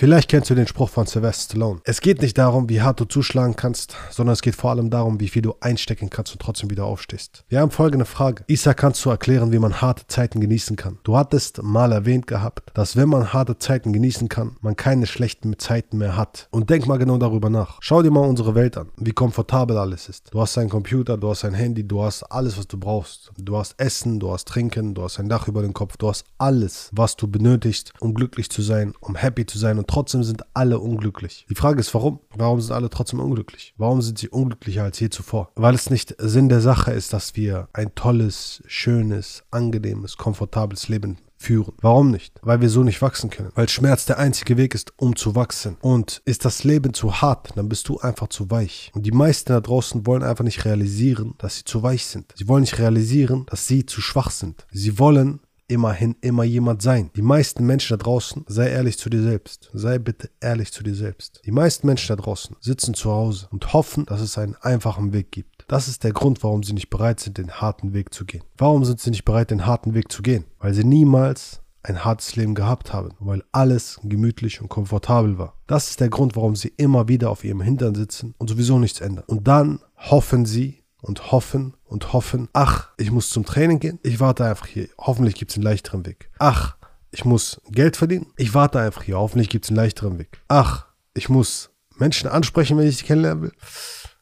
Vielleicht kennst du den Spruch von Sylvester Stallone. Es geht nicht darum, wie hart du zuschlagen kannst, sondern es geht vor allem darum, wie viel du einstecken kannst und trotzdem wieder aufstehst. Wir haben folgende Frage. Isa, kannst du erklären, wie man harte Zeiten genießen kann? Du hattest mal erwähnt gehabt, dass wenn man harte Zeiten genießen kann, man keine schlechten Zeiten mehr hat. Und denk mal genau darüber nach. Schau dir mal unsere Welt an, wie komfortabel alles ist. Du hast einen Computer, du hast ein Handy, du hast alles, was du brauchst. Du hast Essen, du hast Trinken, du hast ein Dach über den Kopf, du hast alles, was du benötigst, um glücklich zu sein, um happy zu sein und trotzdem sind alle unglücklich. Die Frage ist, warum? Warum sind alle trotzdem unglücklich? Warum sind sie unglücklicher als je zuvor? Weil es nicht Sinn der Sache ist, dass wir ein tolles, schönes, angenehmes, komfortables Leben führen. Warum nicht? Weil wir so nicht wachsen können. Weil Schmerz der einzige Weg ist, um zu wachsen. Und ist das Leben zu hart, dann bist du einfach zu weich. Und die meisten da draußen wollen einfach nicht realisieren, dass sie zu weich sind. Sie wollen nicht realisieren, dass sie zu schwach sind. Sie wollen immerhin immer jemand sein. Die meisten Menschen da draußen, sei ehrlich zu dir selbst. Sei bitte ehrlich zu dir selbst. Die meisten Menschen da draußen sitzen zu Hause und hoffen, dass es einen einfachen Weg gibt. Das ist der Grund, warum sie nicht bereit sind, den harten Weg zu gehen. Warum sind sie nicht bereit, den harten Weg zu gehen? Weil sie niemals ein hartes Leben gehabt haben, weil alles gemütlich und komfortabel war. Das ist der Grund, warum sie immer wieder auf ihrem Hintern sitzen und sowieso nichts ändern. Und dann hoffen sie, und hoffen und hoffen. Ach, ich muss zum Training gehen. Ich warte einfach hier. Hoffentlich gibt es einen leichteren Weg. Ach, ich muss Geld verdienen. Ich warte einfach hier. Hoffentlich gibt es einen leichteren Weg. Ach, ich muss Menschen ansprechen, wenn ich sie kennenlernen will.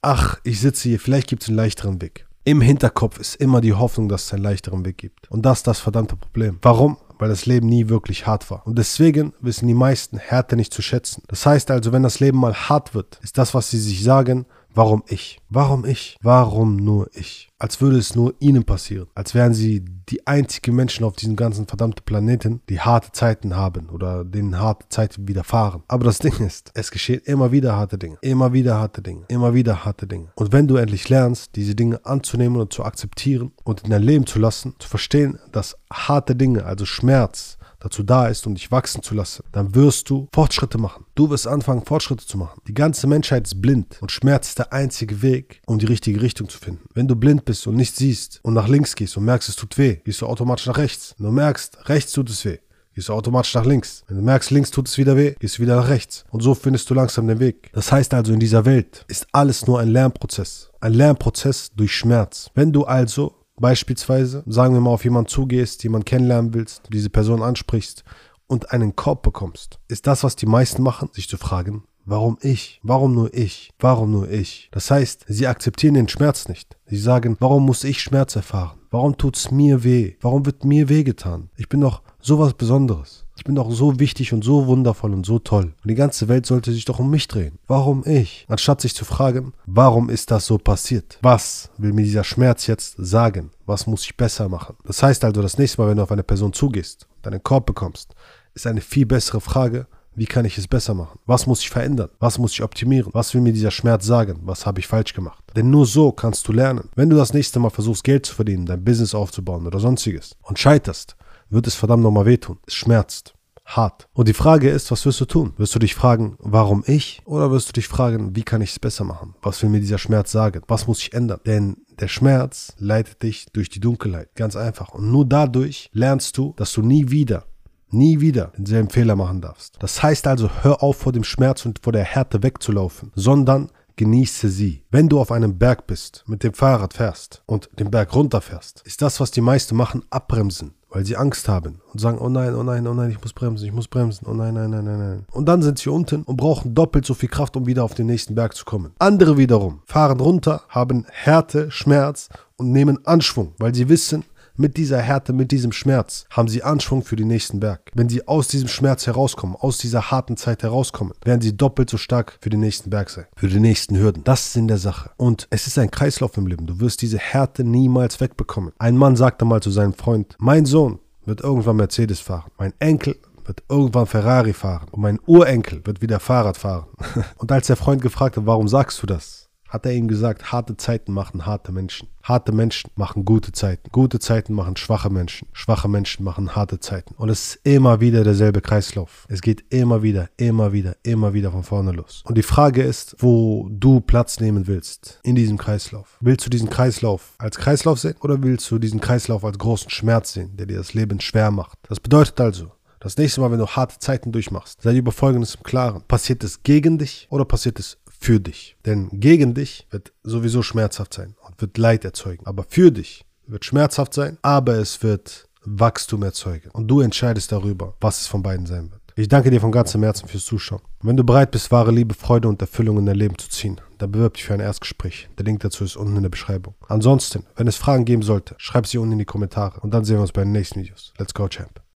Ach, ich sitze hier. Vielleicht gibt es einen leichteren Weg. Im Hinterkopf ist immer die Hoffnung, dass es einen leichteren Weg gibt. Und das ist das verdammte Problem. Warum? Weil das Leben nie wirklich hart war. Und deswegen wissen die meisten Härte nicht zu schätzen. Das heißt also, wenn das Leben mal hart wird, ist das, was sie sich sagen, Warum ich? Warum ich? Warum nur ich? Als würde es nur ihnen passieren. Als wären sie die einzigen Menschen auf diesem ganzen verdammten Planeten, die harte Zeiten haben oder denen harte Zeiten widerfahren. Aber das Ding ist, es geschehen immer wieder harte Dinge. Immer wieder harte Dinge. Immer wieder harte Dinge. Und wenn du endlich lernst, diese Dinge anzunehmen und zu akzeptieren und in dein Leben zu lassen, zu verstehen, dass harte Dinge, also Schmerz, dazu da ist, um dich wachsen zu lassen, dann wirst du Fortschritte machen. Du wirst anfangen, Fortschritte zu machen. Die ganze Menschheit ist blind und Schmerz ist der einzige Weg, um die richtige Richtung zu finden. Wenn du blind bist und nicht siehst und nach links gehst und merkst, es tut weh, gehst du automatisch nach rechts. Wenn du merkst, rechts tut es weh, gehst du automatisch nach links. Wenn du merkst, links tut es wieder weh, gehst du wieder nach rechts. Und so findest du langsam den Weg. Das heißt also, in dieser Welt ist alles nur ein Lernprozess. Ein Lernprozess durch Schmerz. Wenn du also Beispielsweise, sagen wir mal, auf jemanden zugehst, jemanden kennenlernen willst, diese Person ansprichst und einen Korb bekommst, ist das, was die meisten machen, sich zu fragen, warum ich? Warum nur ich? Warum nur ich? Das heißt, sie akzeptieren den Schmerz nicht. Sie sagen, warum muss ich Schmerz erfahren? Warum tut's mir weh? Warum wird mir weh getan? Ich bin doch sowas Besonderes. Ich bin doch so wichtig und so wundervoll und so toll. Und die ganze Welt sollte sich doch um mich drehen. Warum ich? Anstatt sich zu fragen, warum ist das so passiert? Was will mir dieser Schmerz jetzt sagen? Was muss ich besser machen? Das heißt also, das nächste Mal, wenn du auf eine Person zugehst und einen Korb bekommst, ist eine viel bessere Frage, wie kann ich es besser machen? Was muss ich verändern? Was muss ich optimieren? Was will mir dieser Schmerz sagen? Was habe ich falsch gemacht? Denn nur so kannst du lernen. Wenn du das nächste Mal versuchst, Geld zu verdienen, dein Business aufzubauen oder sonstiges und scheiterst, wird es verdammt nochmal wehtun. Es schmerzt. Hart. Und die Frage ist, was wirst du tun? Wirst du dich fragen, warum ich? Oder wirst du dich fragen, wie kann ich es besser machen? Was will mir dieser Schmerz sagen? Was muss ich ändern? Denn der Schmerz leitet dich durch die Dunkelheit. Ganz einfach. Und nur dadurch lernst du, dass du nie wieder nie wieder denselben Fehler machen darfst. Das heißt also, hör auf vor dem Schmerz und vor der Härte wegzulaufen, sondern genieße sie. Wenn du auf einem Berg bist, mit dem Fahrrad fährst und den Berg runterfährst, ist das, was die meisten machen, abbremsen weil sie Angst haben und sagen, oh nein, oh nein, oh nein, ich muss bremsen, ich muss bremsen, oh nein, nein, nein, nein, nein. Und dann sind sie unten und brauchen doppelt so viel Kraft, um wieder auf den nächsten Berg zu kommen. Andere wiederum fahren runter, haben Härte, Schmerz und nehmen Anschwung, weil sie wissen, mit dieser Härte, mit diesem Schmerz haben sie Anschwung für den nächsten Berg. Wenn sie aus diesem Schmerz herauskommen, aus dieser harten Zeit herauskommen, werden sie doppelt so stark für den nächsten Berg sein, für die nächsten Hürden. Das ist in der Sache. Und es ist ein Kreislauf im Leben. Du wirst diese Härte niemals wegbekommen. Ein Mann sagte mal zu seinem Freund, mein Sohn wird irgendwann Mercedes fahren. Mein Enkel wird irgendwann Ferrari fahren. Und mein Urenkel wird wieder Fahrrad fahren. Und als der Freund gefragt hat, warum sagst du das? Hat er ihm gesagt, harte Zeiten machen harte Menschen. Harte Menschen machen gute Zeiten. Gute Zeiten machen schwache Menschen. Schwache Menschen machen harte Zeiten. Und es ist immer wieder derselbe Kreislauf. Es geht immer wieder, immer wieder, immer wieder von vorne los. Und die Frage ist, wo du Platz nehmen willst in diesem Kreislauf. Willst du diesen Kreislauf als Kreislauf sehen oder willst du diesen Kreislauf als großen Schmerz sehen, der dir das Leben schwer macht? Das bedeutet also, Das nächste Mal, wenn du harte Zeiten durchmachst, sei dir über Folgendes im Klaren. Passiert es gegen dich oder passiert es für dich? Denn gegen dich wird sowieso schmerzhaft sein und wird Leid erzeugen. Aber für dich wird schmerzhaft sein, aber es wird Wachstum erzeugen. Und du entscheidest darüber, was es von beiden sein wird. Ich danke dir von ganzem Herzen fürs Zuschauen. wenn du bereit bist, wahre Liebe, Freude und Erfüllung in dein Leben zu ziehen, dann bewirb dich für ein Erstgespräch. Der Link dazu ist unten in der Beschreibung. Ansonsten, wenn es Fragen geben sollte, schreib sie unten in die Kommentare und dann sehen wir uns bei den nächsten Videos. Let's go, Champ.